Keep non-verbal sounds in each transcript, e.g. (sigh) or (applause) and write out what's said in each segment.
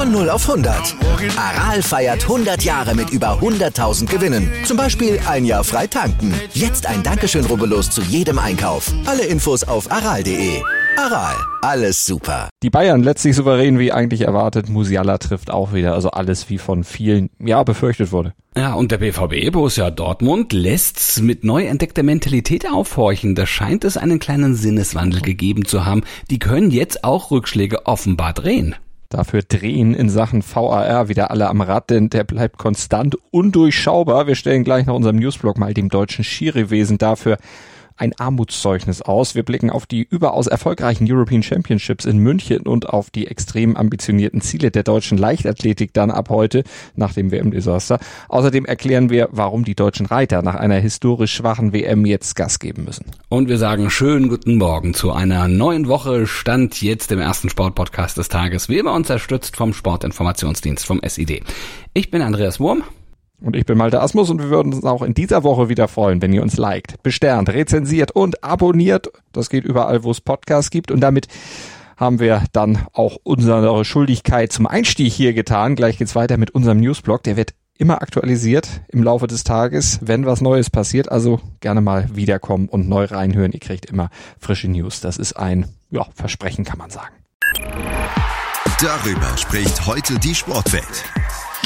Von 0 auf 100. Aral feiert 100 Jahre mit über 100.000 Gewinnen. Zum Beispiel ein Jahr frei tanken. Jetzt ein Dankeschön, rubbellos zu jedem Einkauf. Alle Infos auf aral.de. Aral, alles super. Die Bayern letztlich souverän wie eigentlich erwartet. Musiala trifft auch wieder. Also alles wie von vielen, ja, befürchtet wurde. Ja, und der BVB, Borussia Dortmund, lässt's mit neu entdeckter Mentalität aufhorchen. Da scheint es einen kleinen Sinneswandel gegeben zu haben. Die können jetzt auch Rückschläge offenbar drehen. Dafür drehen in Sachen VAR wieder alle am Rad, denn der bleibt konstant undurchschaubar. Wir stellen gleich nach unserem Newsblog mal dem deutschen Schiriwesen dafür ein Armutszeugnis aus. Wir blicken auf die überaus erfolgreichen European Championships in München und auf die extrem ambitionierten Ziele der deutschen Leichtathletik dann ab heute nach dem WM-Desaster. Außerdem erklären wir, warum die deutschen Reiter nach einer historisch schwachen WM jetzt Gas geben müssen. Und wir sagen schönen guten Morgen zu einer neuen Woche. Stand jetzt im ersten Sportpodcast des Tages, wie immer unterstützt vom Sportinformationsdienst vom SID. Ich bin Andreas Wurm. Und ich bin Malte Asmus und wir würden uns auch in dieser Woche wieder freuen, wenn ihr uns liked, besternt, rezensiert und abonniert. Das geht überall, wo es Podcasts gibt. Und damit haben wir dann auch unsere Schuldigkeit zum Einstieg hier getan. Gleich geht's weiter mit unserem Newsblog. Der wird immer aktualisiert im Laufe des Tages, wenn was Neues passiert. Also gerne mal wiederkommen und neu reinhören. Ihr kriegt immer frische News. Das ist ein ja, Versprechen, kann man sagen. Darüber spricht heute die Sportwelt.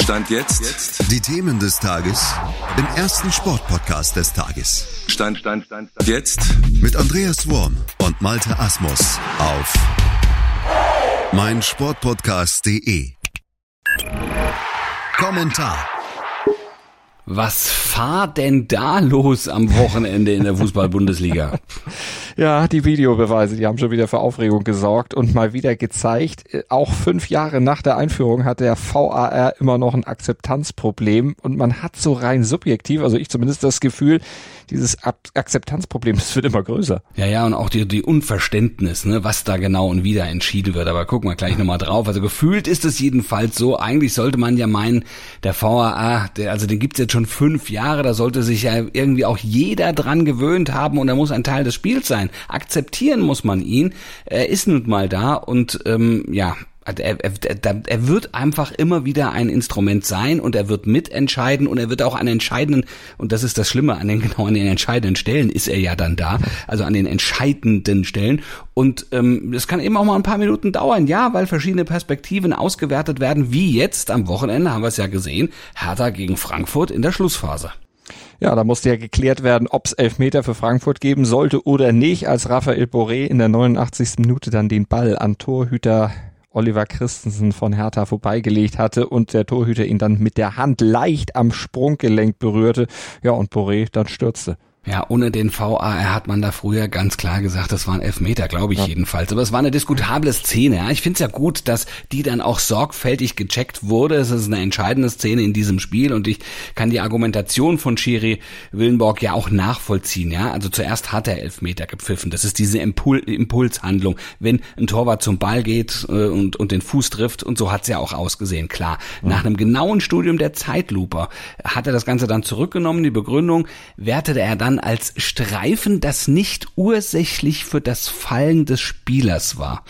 Stand jetzt. Die Themen des Tages im ersten Sportpodcast des Tages. Stand, Stand, Stand, Stand. Jetzt. Mit Andreas Worm und Malte Asmus auf meinsportpodcast.de. Kommentar. Was fahr denn da los am Wochenende in der Fußball-Bundesliga? (laughs) Ja, die Videobeweise, die haben schon wieder für Aufregung gesorgt und mal wieder gezeigt, äh, auch fünf Jahre nach der Einführung hat der VAR immer noch ein Akzeptanzproblem und man hat so rein subjektiv, also ich zumindest das Gefühl, dieses Akzeptanzproblem, (laughs) das wird immer größer. Ja, ja, und auch die, die Unverständnis, ne, was da genau und wieder entschieden wird. Aber gucken wir gleich nochmal drauf. Also gefühlt ist es jedenfalls so. Eigentlich sollte man ja meinen, der VAA, der, also den gibt's jetzt schon fünf Jahre, da sollte sich ja irgendwie auch jeder dran gewöhnt haben und er muss ein Teil des Spiels sein. Akzeptieren muss man ihn. Er ist nun mal da und ähm, ja, er, er, er wird einfach immer wieder ein Instrument sein und er wird mitentscheiden und er wird auch an entscheidenden, und das ist das Schlimme, an den (laughs) genau an den entscheidenden Stellen ist er ja dann da, also an den entscheidenden Stellen. Und ähm, das kann eben auch mal ein paar Minuten dauern, ja, weil verschiedene Perspektiven ausgewertet werden, wie jetzt am Wochenende, haben wir es ja gesehen, Hertha gegen Frankfurt in der Schlussphase. Ja, da musste ja geklärt werden, ob es Elfmeter für Frankfurt geben sollte oder nicht, als Raphael Boré in der 89. Minute dann den Ball an Torhüter Oliver Christensen von Hertha vorbeigelegt hatte und der Torhüter ihn dann mit der Hand leicht am Sprunggelenk berührte. Ja, und Boré dann stürzte. Ja, ohne den VAR hat man da früher ganz klar gesagt, das waren Elfmeter, glaube ich ja. jedenfalls. Aber es war eine diskutable Szene. Ja. Ich finde es ja gut, dass die dann auch sorgfältig gecheckt wurde. Es ist eine entscheidende Szene in diesem Spiel und ich kann die Argumentation von Schiri Willenborg ja auch nachvollziehen. Ja, Also zuerst hat er Elfmeter gepfiffen. Das ist diese Impul Impulshandlung. Wenn ein Torwart zum Ball geht äh, und, und den Fuß trifft und so hat's ja auch ausgesehen, klar. Mhm. Nach einem genauen Studium der Zeitlupe hat er das Ganze dann zurückgenommen. Die Begründung wertete er dann dann als Streifen, das nicht ursächlich für das Fallen des Spielers war.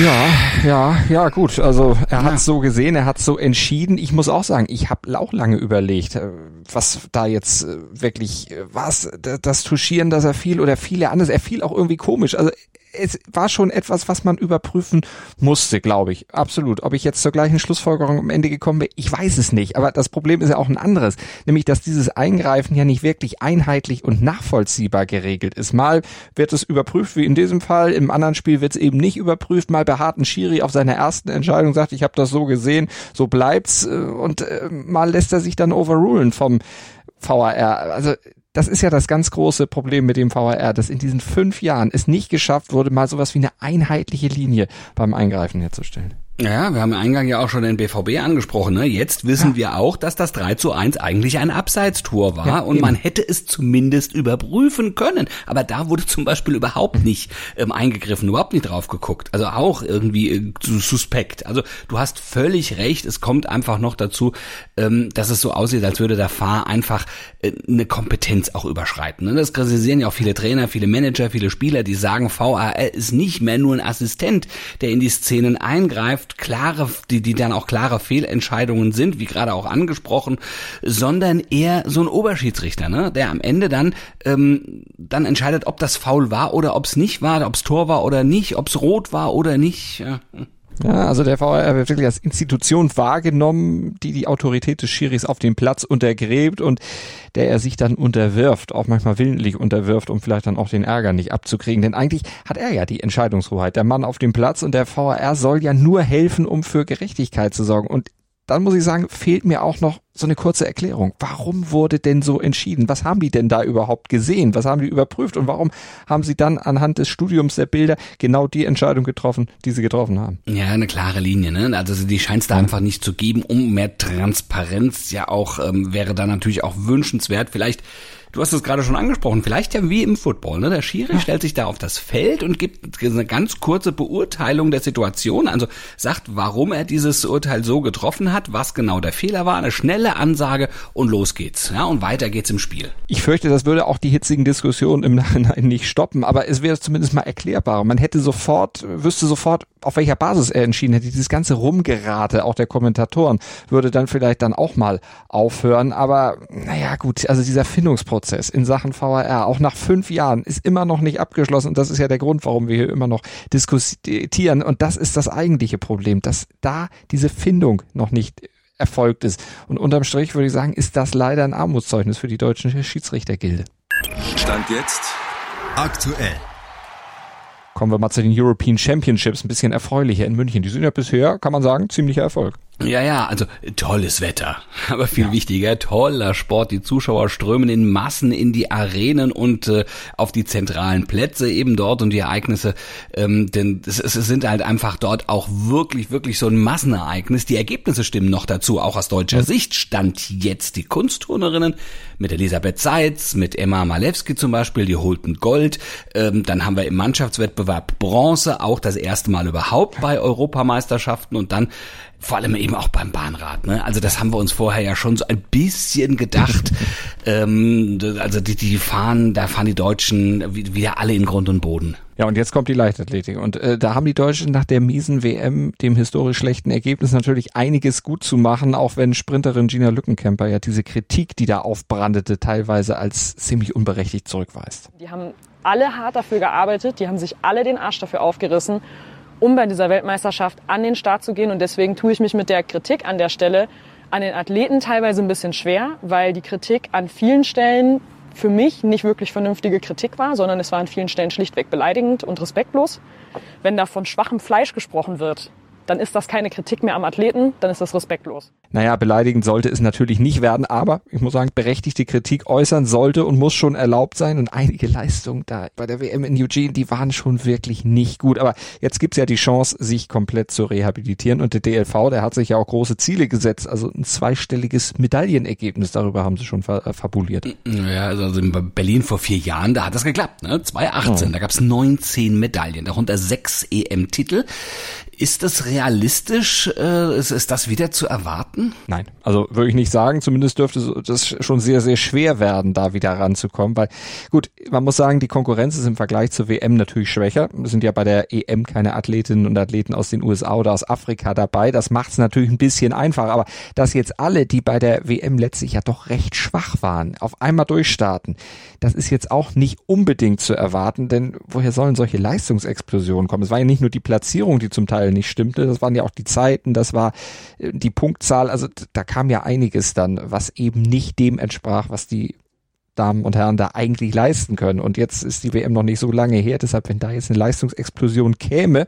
Ja, ja, ja, gut. Also er hat ja. so gesehen, er hat so entschieden. Ich muss auch sagen, ich habe auch lange überlegt, äh, was da jetzt äh, wirklich äh, was das Tuschieren, dass er fiel oder viele anders. Er fiel auch irgendwie komisch. Also es war schon etwas, was man überprüfen musste, glaube ich. Absolut. Ob ich jetzt zur gleichen Schlussfolgerung am Ende gekommen bin, ich weiß es nicht. Aber das Problem ist ja auch ein anderes. Nämlich, dass dieses Eingreifen ja nicht wirklich einheitlich und nachvollziehbar geregelt ist. Mal wird es überprüft, wie in diesem Fall. Im anderen Spiel wird es eben nicht überprüft. Mal beharrt ein Schiri auf seiner ersten Entscheidung, sagt, ich habe das so gesehen, so bleibt's. Und äh, mal lässt er sich dann overrulen vom VAR. Also das ist ja das ganz große Problem mit dem VAR, dass in diesen fünf Jahren es nicht geschafft wurde, mal sowas wie eine einheitliche Linie beim Eingreifen herzustellen. Ja, wir haben im Eingang ja auch schon den BVB angesprochen. Ne? Jetzt wissen ja. wir auch, dass das 3 zu 1 eigentlich ein Abseitstor war ja, und eben. man hätte es zumindest überprüfen können. Aber da wurde zum Beispiel überhaupt nicht ähm, eingegriffen, überhaupt nicht drauf geguckt. Also auch irgendwie äh, suspekt. Also du hast völlig recht, es kommt einfach noch dazu, ähm, dass es so aussieht, als würde der Fahr einfach äh, eine Kompetenz auch überschreiten. Ne? Das kritisieren ja auch viele Trainer, viele Manager, viele Spieler, die sagen, VAR ist nicht mehr nur ein Assistent, der in die Szenen eingreift, klare, die, die dann auch klare Fehlentscheidungen sind, wie gerade auch angesprochen, sondern eher so ein Oberschiedsrichter, ne, der am Ende dann ähm, dann entscheidet, ob das Foul war oder ob es nicht war, ob es Tor war oder nicht, ob es rot war oder nicht. Ja. Ja, also der VR wird wirklich als Institution wahrgenommen, die die Autorität des Schiris auf dem Platz untergräbt und der er sich dann unterwirft, auch manchmal willentlich unterwirft, um vielleicht dann auch den Ärger nicht abzukriegen. Denn eigentlich hat er ja die Entscheidungshoheit, der Mann auf dem Platz und der VR soll ja nur helfen, um für Gerechtigkeit zu sorgen. Und dann muss ich sagen, fehlt mir auch noch so eine kurze Erklärung. Warum wurde denn so entschieden? Was haben die denn da überhaupt gesehen? Was haben die überprüft? Und warum haben sie dann anhand des Studiums der Bilder genau die Entscheidung getroffen, die sie getroffen haben? Ja, eine klare Linie. Ne? Also die scheint es da einfach nicht zu geben. Um mehr Transparenz ja auch ähm, wäre da natürlich auch wünschenswert. Vielleicht Du hast es gerade schon angesprochen, vielleicht ja wie im Football. Ne? Der Schiri ja. stellt sich da auf das Feld und gibt eine ganz kurze Beurteilung der Situation, also sagt, warum er dieses Urteil so getroffen hat, was genau der Fehler war, eine schnelle Ansage und los geht's. Ja, und weiter geht's im Spiel. Ich fürchte, das würde auch die hitzigen Diskussionen im (laughs) Nachhinein nicht stoppen, aber es wäre zumindest mal erklärbar. Man hätte sofort, wüsste sofort, auf welcher Basis er entschieden hätte. Dieses ganze Rumgerate, auch der Kommentatoren, würde dann vielleicht dann auch mal aufhören. Aber naja, gut, also dieser Findungsprozess Prozess in Sachen VAR, auch nach fünf Jahren, ist immer noch nicht abgeschlossen. Und das ist ja der Grund, warum wir hier immer noch diskutieren. Und das ist das eigentliche Problem, dass da diese Findung noch nicht erfolgt ist. Und unterm Strich würde ich sagen, ist das leider ein Armutszeugnis für die deutsche Schiedsrichtergilde. Stand jetzt aktuell. Kommen wir mal zu den European Championships, ein bisschen erfreulicher in München. Die sind ja bisher, kann man sagen, ziemlicher Erfolg. Ja, ja, also tolles Wetter, (laughs) aber viel ja. wichtiger, toller Sport. Die Zuschauer strömen in Massen in die Arenen und äh, auf die zentralen Plätze eben dort und die Ereignisse, ähm, denn es, es sind halt einfach dort auch wirklich, wirklich so ein Massenereignis. Die Ergebnisse stimmen noch dazu, auch aus deutscher Sicht stand jetzt die Kunstturnerinnen mit Elisabeth Seitz, mit Emma Malewski zum Beispiel, die holten Gold. Ähm, dann haben wir im Mannschaftswettbewerb Bronze, auch das erste Mal überhaupt bei Europameisterschaften und dann vor allem eben auch beim Bahnrad. Ne? Also das haben wir uns vorher ja schon so ein bisschen gedacht. (laughs) ähm, also die, die fahren, da fahren die Deutschen wieder alle in Grund und Boden. Ja, und jetzt kommt die Leichtathletik. Und äh, da haben die Deutschen nach der miesen WM, dem historisch schlechten Ergebnis, natürlich einiges gut zu machen, auch wenn Sprinterin Gina Lückenkämper ja diese Kritik, die da aufbrandete, teilweise als ziemlich unberechtigt zurückweist. Die haben alle hart dafür gearbeitet, die haben sich alle den Arsch dafür aufgerissen um bei dieser Weltmeisterschaft an den Start zu gehen. Und deswegen tue ich mich mit der Kritik an der Stelle an den Athleten teilweise ein bisschen schwer, weil die Kritik an vielen Stellen für mich nicht wirklich vernünftige Kritik war, sondern es war an vielen Stellen schlichtweg beleidigend und respektlos. Wenn da von schwachem Fleisch gesprochen wird, dann ist das keine Kritik mehr am Athleten, dann ist das respektlos. Naja, beleidigend sollte es natürlich nicht werden, aber ich muss sagen, berechtigte Kritik äußern sollte und muss schon erlaubt sein. Und einige Leistungen da bei der WM in Eugene, die waren schon wirklich nicht gut. Aber jetzt gibt's ja die Chance, sich komplett zu rehabilitieren. Und der DLV, der hat sich ja auch große Ziele gesetzt. Also ein zweistelliges Medaillenergebnis, darüber haben sie schon äh, fabuliert. Ja, also in Berlin vor vier Jahren, da hat das geklappt. Ne? 2018, oh. da gab's 19 Medaillen, darunter sechs EM-Titel. Ist das realistisch? Äh, ist, ist das wieder zu erwarten? Nein, also würde ich nicht sagen. Zumindest dürfte das schon sehr, sehr schwer werden, da wieder ranzukommen. Weil gut, man muss sagen, die Konkurrenz ist im Vergleich zur WM natürlich schwächer. Es sind ja bei der EM keine Athletinnen und Athleten aus den USA oder aus Afrika dabei. Das macht es natürlich ein bisschen einfacher. Aber dass jetzt alle, die bei der WM letztlich ja doch recht schwach waren, auf einmal durchstarten, das ist jetzt auch nicht unbedingt zu erwarten. Denn woher sollen solche Leistungsexplosionen kommen? Es war ja nicht nur die Platzierung, die zum Teil nicht stimmte. Das waren ja auch die Zeiten, das war äh, die Punktzahl. Also da kam ja einiges dann, was eben nicht dem entsprach, was die Damen und Herren da eigentlich leisten können. Und jetzt ist die WM noch nicht so lange her. Deshalb, wenn da jetzt eine Leistungsexplosion käme,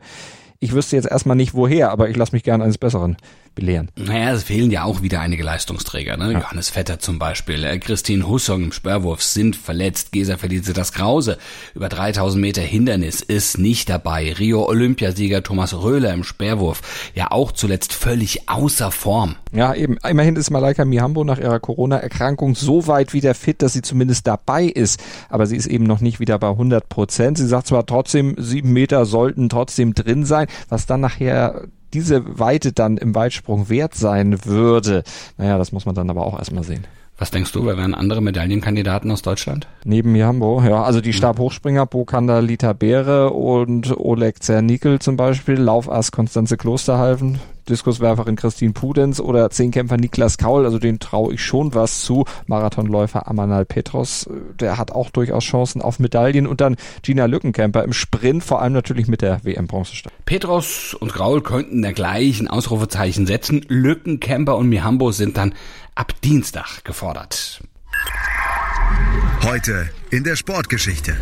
ich wüsste jetzt erstmal nicht woher, aber ich lasse mich gerne eines Besseren belehren. Naja, es fehlen ja auch wieder einige Leistungsträger. Ne? Ja. Johannes Vetter zum Beispiel, äh, Christine Hussong im Sperrwurf sind verletzt, Gesa Felicitas Krause über 3000 Meter Hindernis ist nicht dabei, Rio Olympiasieger Thomas Röhler im Sperrwurf, ja auch zuletzt völlig außer Form. Ja, eben, immerhin ist Malaika Mihambo nach ihrer Corona-Erkrankung so weit wieder fit, dass sie zumindest dabei ist, aber sie ist eben noch nicht wieder bei 100 Prozent. Sie sagt zwar trotzdem, sieben Meter sollten trotzdem drin sein, was dann nachher diese Weite dann im Weitsprung wert sein würde. Naja, das muss man dann aber auch erstmal sehen. Was denkst du, wer wären andere Medaillenkandidaten aus Deutschland? Neben Jambo, ja, also die Stabhochspringer Bokanda Lita Beere und Oleg Zernikel zum Beispiel, Laufass Konstanze Klosterhalfen, Diskuswerferin Christine Pudenz oder Zehnkämpfer Niklas Kaul, also den traue ich schon was zu. Marathonläufer Amanal Petros, der hat auch durchaus Chancen auf Medaillen und dann Gina Lückenkämper im Sprint, vor allem natürlich mit der WM-Bronzestadt. Petros und Graul könnten dergleichen Ausrufezeichen setzen. Lückenkämper und Mihambo sind dann ab Dienstag gefordert. Heute in der Sportgeschichte.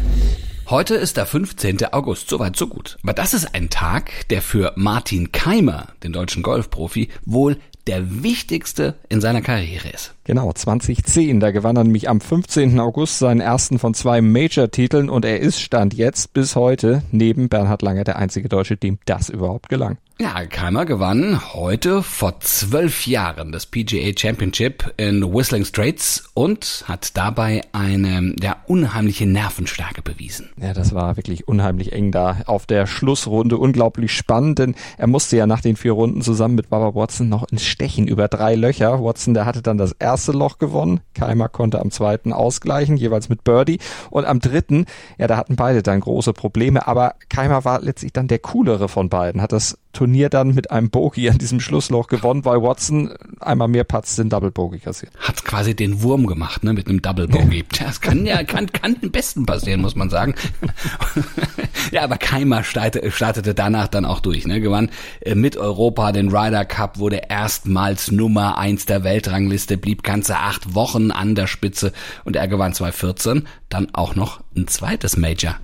Heute ist der 15. August, soweit so gut. Aber das ist ein Tag, der für Martin Keimer, den deutschen Golfprofi, wohl der wichtigste in seiner Karriere ist. Genau, 2010, da gewann er nämlich am 15. August seinen ersten von zwei Major-Titeln und er ist Stand jetzt bis heute neben Bernhard Langer der einzige Deutsche, dem das überhaupt gelang. Ja, Keimer gewann heute vor zwölf Jahren das PGA Championship in Whistling Straits und hat dabei eine ja, unheimliche Nervenstärke bewiesen. Ja, das war wirklich unheimlich eng da auf der Schlussrunde. Unglaublich spannend, denn er musste ja nach den vier Runden zusammen mit Baba Watson noch ins Stechen über drei Löcher. Watson, der hatte dann das erste Loch gewonnen. Keimer konnte am zweiten ausgleichen, jeweils mit Birdie. Und am dritten, ja, da hatten beide dann große Probleme. Aber Keimer war letztlich dann der coolere von beiden, hat das Turnier dann mit einem Bogey an diesem Schlussloch gewonnen, weil Watson einmal mehr Putts den Double Bogey kassiert. Hat quasi den Wurm gemacht, ne, mit einem Double Bogey. Das kann ja, kann, kann den Besten passieren, muss man sagen. (laughs) ja, aber Keimer startete, startete danach dann auch durch, ne, gewann äh, mit Europa den Ryder Cup, wurde erstmals Nummer eins der Weltrangliste, blieb ganze acht Wochen an der Spitze und er gewann 2014 dann auch noch ein zweites Major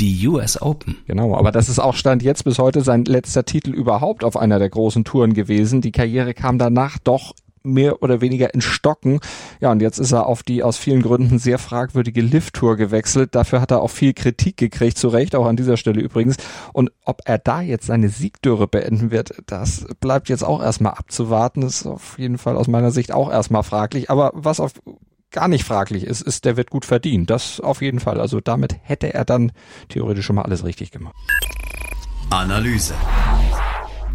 die US Open. Genau, aber das ist auch Stand jetzt bis heute sein letzter Titel überhaupt auf einer der großen Touren gewesen. Die Karriere kam danach doch mehr oder weniger in Stocken. Ja, und jetzt ist er auf die aus vielen Gründen sehr fragwürdige Lift-Tour gewechselt. Dafür hat er auch viel Kritik gekriegt, zu Recht, auch an dieser Stelle übrigens. Und ob er da jetzt seine Siegdürre beenden wird, das bleibt jetzt auch erstmal abzuwarten. Das ist auf jeden Fall aus meiner Sicht auch erstmal fraglich. Aber was auf gar nicht fraglich ist, ist, der wird gut verdient. Das auf jeden Fall. Also damit hätte er dann theoretisch schon mal alles richtig gemacht. Analyse.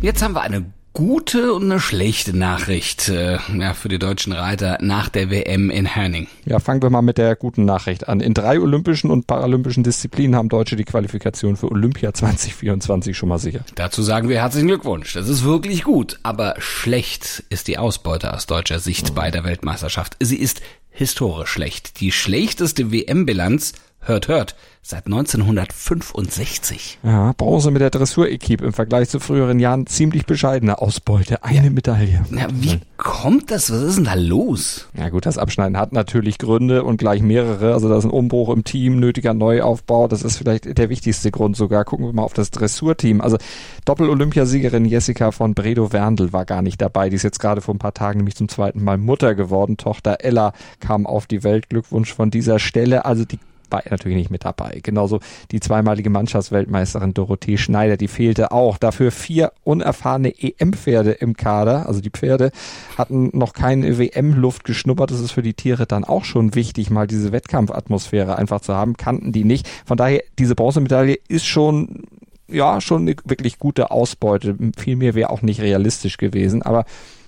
Jetzt haben wir eine gute und eine schlechte Nachricht äh, ja, für die deutschen Reiter nach der WM in Herning. Ja, fangen wir mal mit der guten Nachricht an. In drei olympischen und paralympischen Disziplinen haben Deutsche die Qualifikation für Olympia 2024 schon mal sicher. Dazu sagen wir herzlichen Glückwunsch. Das ist wirklich gut. Aber schlecht ist die Ausbeute aus deutscher Sicht bei der Weltmeisterschaft. Sie ist historisch schlecht. Die schlechteste WM-Bilanz, hört, hört, seit 1965. Ja, Bronze mit der Dressur-Equipe im Vergleich zu früheren Jahren ziemlich bescheidene Ausbeute. Eine ja. Medaille. Ja, wie kommt das? Was ist denn da los? Ja gut, das Abschneiden hat natürlich Gründe und gleich mehrere. Also da ist ein Umbruch im Team, nötiger Neuaufbau. Das ist vielleicht der wichtigste Grund sogar. Gucken wir mal auf das Dressurteam. Also Doppel-Olympiasiegerin Jessica von Bredow-Werndl war gar nicht dabei. Die ist jetzt gerade vor ein paar Tagen nämlich zum zweiten Mal Mutter geworden. Tochter Ella kam auf die Welt. Glückwunsch von dieser Stelle. Also die war er natürlich nicht mit dabei. Genauso die zweimalige Mannschaftsweltmeisterin Dorothee Schneider, die fehlte auch. Dafür vier unerfahrene EM-Pferde im Kader. Also die Pferde hatten noch keine WM-Luft geschnuppert. Das ist für die Tiere dann auch schon wichtig, mal diese Wettkampfatmosphäre einfach zu haben. Kannten die nicht. Von daher, diese Bronzemedaille ist schon ja, schon eine wirklich gute Ausbeute. Viel mehr wäre auch nicht realistisch gewesen, aber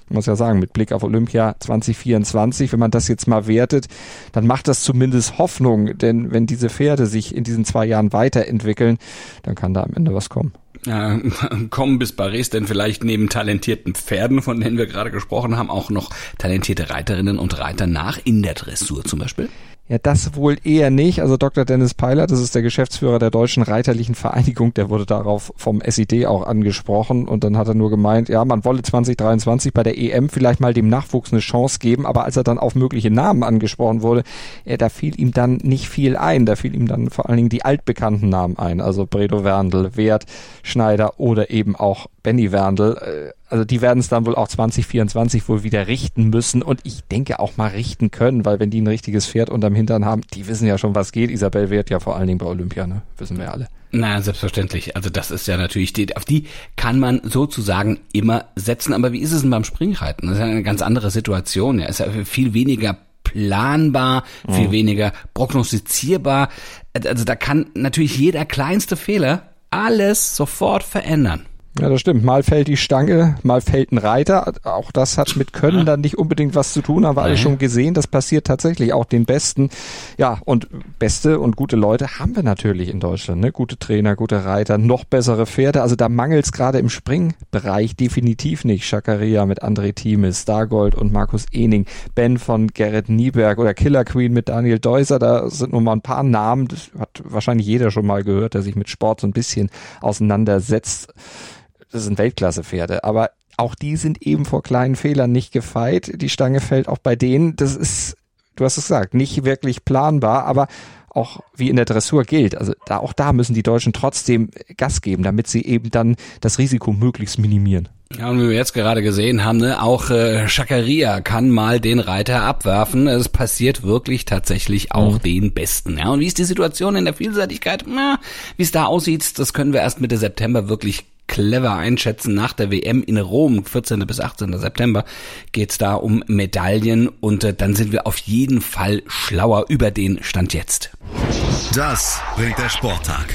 muss ja sagen, mit Blick auf Olympia 2024, wenn man das jetzt mal wertet, dann macht das zumindest Hoffnung, denn wenn diese Pferde sich in diesen zwei Jahren weiterentwickeln, dann kann da am Ende was kommen. Ja, (laughs) kommen bis Paris denn vielleicht neben talentierten Pferden, von denen wir gerade gesprochen haben, auch noch talentierte Reiterinnen und Reiter nach in der Dressur zum Beispiel? Ja, das wohl eher nicht. Also Dr. Dennis Peiler, das ist der Geschäftsführer der Deutschen Reiterlichen Vereinigung, der wurde darauf vom SID auch angesprochen und dann hat er nur gemeint, ja, man wolle 2023 bei der EM vielleicht mal dem Nachwuchs eine Chance geben, aber als er dann auf mögliche Namen angesprochen wurde, ja, da fiel ihm dann nicht viel ein. Da fiel ihm dann vor allen Dingen die altbekannten Namen ein, also Bredo Werndl, Wert, Schneider oder eben auch Benny Werndl. Äh, also die werden es dann wohl auch 2024 wohl wieder richten müssen und ich denke auch mal richten können, weil wenn die ein richtiges Pferd unterm Hintern haben, die wissen ja schon, was geht. Isabel wird ja vor allen Dingen bei Olympia, ne? Wissen wir alle. Na, selbstverständlich. Also das ist ja natürlich, die, auf die kann man sozusagen immer setzen. Aber wie ist es denn beim Springreiten? Das ist ja eine ganz andere Situation. Ja, ist ja viel weniger planbar, viel mhm. weniger prognostizierbar. Also da kann natürlich jeder kleinste Fehler alles sofort verändern. Ja, das stimmt. Mal fällt die Stange, mal fällt ein Reiter. Auch das hat mit Können dann nicht unbedingt was zu tun, haben wir alle schon gesehen. Das passiert tatsächlich auch den Besten. Ja, und beste und gute Leute haben wir natürlich in Deutschland. Ne? Gute Trainer, gute Reiter, noch bessere Pferde. Also da mangelt es gerade im Springbereich definitiv nicht. Schakaria mit André Thieme, Stargold und Markus Ening, Ben von Gerrit Nieberg oder Killer Queen mit Daniel Deuser. Da sind nur mal ein paar Namen. Das hat wahrscheinlich jeder schon mal gehört, der sich mit Sport so ein bisschen auseinandersetzt das sind Weltklasse-Pferde, aber auch die sind eben vor kleinen Fehlern nicht gefeit. Die Stange fällt auch bei denen. Das ist, du hast es gesagt, nicht wirklich planbar, aber auch wie in der Dressur gilt. Also da, auch da müssen die Deutschen trotzdem Gas geben, damit sie eben dann das Risiko möglichst minimieren. Ja, und wie wir jetzt gerade gesehen haben, ne, auch äh, Schakaria kann mal den Reiter abwerfen. Es passiert wirklich tatsächlich auch mhm. den Besten. Ja, und wie ist die Situation in der Vielseitigkeit? Na, wie es da aussieht, das können wir erst Mitte September wirklich clever einschätzen. Nach der WM in Rom, 14. bis 18. September, geht's da um Medaillen und äh, dann sind wir auf jeden Fall schlauer über den Stand jetzt. Das bringt der Sporttag.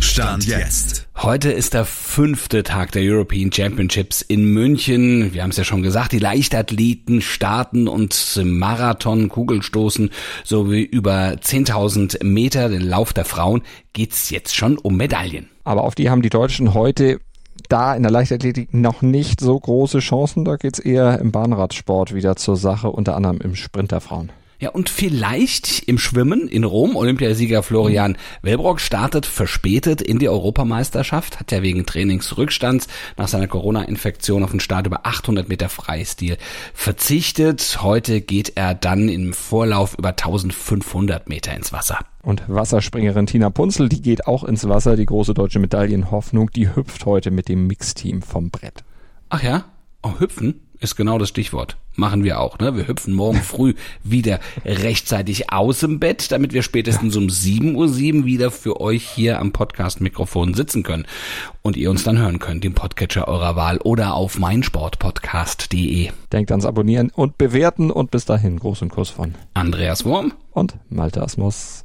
Stand jetzt. Heute ist der fünfte Tag der European Championships in München. Wir haben es ja schon gesagt, die Leichtathleten starten und Marathon, Kugelstoßen sowie über 10.000 Meter, den Lauf der Frauen, geht's jetzt schon um Medaillen. Aber auf die haben die Deutschen heute da in der Leichtathletik noch nicht so große Chancen. Da geht's eher im Bahnradsport wieder zur Sache, unter anderem im Sprinterfrauen. Ja, und vielleicht im Schwimmen in Rom. Olympiasieger Florian Wellbrock startet verspätet in die Europameisterschaft, hat ja wegen Trainingsrückstands nach seiner Corona-Infektion auf den Start über 800 Meter Freistil verzichtet. Heute geht er dann im Vorlauf über 1500 Meter ins Wasser. Und Wasserspringerin Tina Punzel, die geht auch ins Wasser, die große deutsche Medaillenhoffnung, die hüpft heute mit dem Mixteam vom Brett. Ach ja? Oh, hüpfen? Ist genau das Stichwort. Machen wir auch, ne? Wir hüpfen morgen früh wieder rechtzeitig aus dem Bett, damit wir spätestens um 7.07 Uhr wieder für euch hier am Podcast-Mikrofon sitzen können und ihr uns dann hören könnt im Podcatcher eurer Wahl oder auf meinsportpodcast.de. Denkt ans Abonnieren und Bewerten und bis dahin großen Kuss von Andreas Wurm und Malte Asmus.